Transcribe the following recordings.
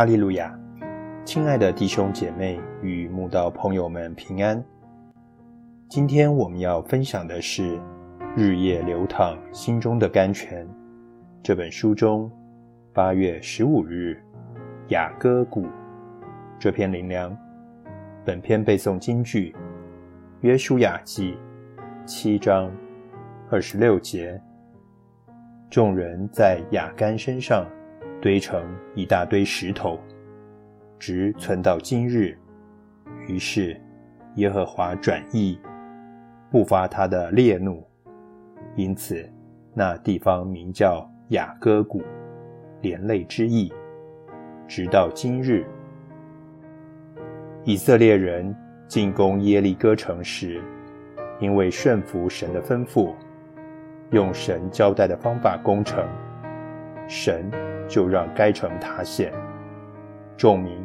哈利路亚！亲爱的弟兄姐妹与慕道朋友们平安。今天我们要分享的是《日夜流淌心中的甘泉》这本书中八月十五日雅歌谷这篇灵粮。本篇背诵京剧《约书亚记》七章二十六节。众人在雅干身上。堆成一大堆石头，直存到今日。于是耶和华转意，不发他的烈怒，因此那地方名叫雅各谷，连累之意。直到今日，以色列人进攻耶利哥城时，因为顺服神的吩咐，用神交代的方法攻城，神。就让该城塌陷，众民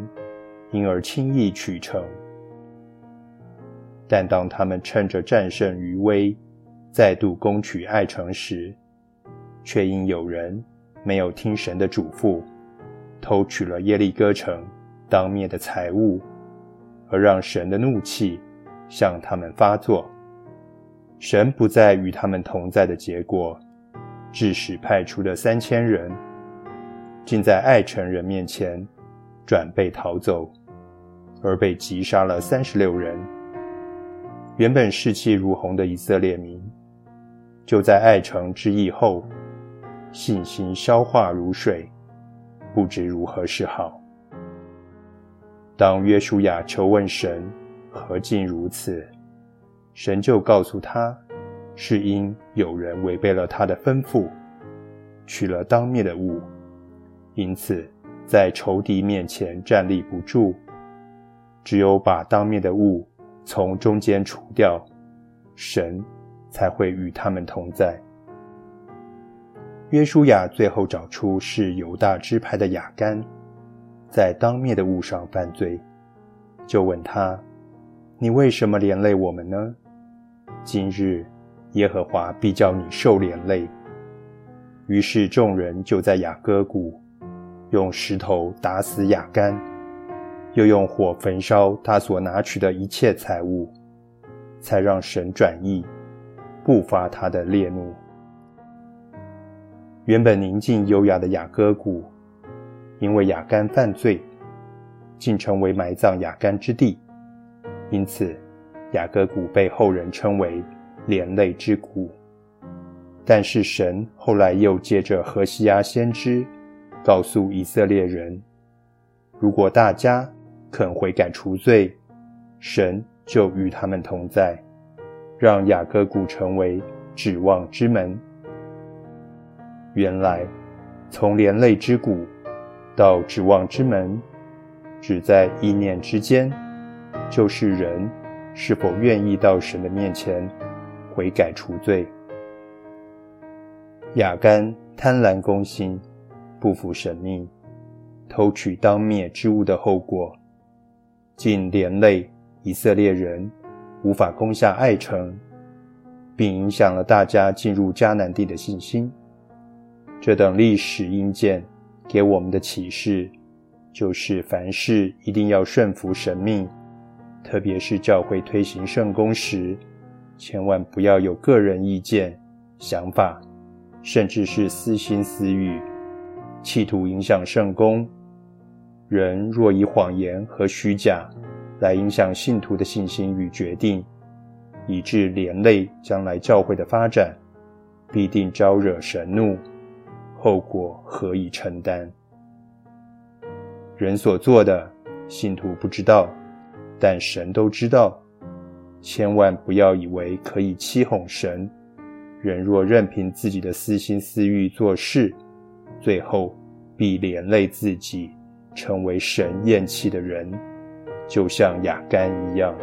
因而轻易取城。但当他们趁着战胜余威，再度攻取爱城时，却因有人没有听神的嘱咐，偷取了耶利哥城当面的财物，而让神的怒气向他们发作。神不再与他们同在的结果，致使派出的三千人。竟在爱城人面前转背逃走，而被击杀了三十六人。原本士气如虹的以色列民，就在爱城之役后，信心消化如水，不知如何是好。当约书亚求问神何竟如此，神就告诉他，是因有人违背了他的吩咐，取了当面的物。因此，在仇敌面前站立不住，只有把当面的物从中间除掉，神才会与他们同在。约书亚最后找出是犹大支派的雅干，在当面的物上犯罪，就问他：“你为什么连累我们呢？今日耶和华必叫你受连累。”于是众人就在雅各谷。用石头打死雅干，又用火焚烧他所拿取的一切财物，才让神转意，不发他的烈怒。原本宁静优雅的雅各谷，因为雅干犯罪，竟成为埋葬雅干之地。因此，雅各谷被后人称为连累之谷。但是神后来又借着何西阿先知。告诉以色列人，如果大家肯悔改除罪，神就与他们同在，让雅各谷成为指望之门。原来，从连累之谷到指望之门，只在一念之间，就是人是否愿意到神的面前悔改除罪。雅干贪婪攻心。不服神命，偷取当灭之物的后果，竟连累以色列人无法攻下爱城，并影响了大家进入迦南地的信心。这等历史阴间给我们的启示，就是凡事一定要顺服神命，特别是教会推行圣功时，千万不要有个人意见、想法，甚至是私心私欲。企图影响圣公，人若以谎言和虚假来影响信徒的信心与决定，以致连累将来教会的发展，必定招惹神怒，后果何以承担？人所做的，信徒不知道，但神都知道。千万不要以为可以欺哄神。人若任凭自己的私心私欲做事，最后必连累自己，成为神厌弃的人，就像雅干一样。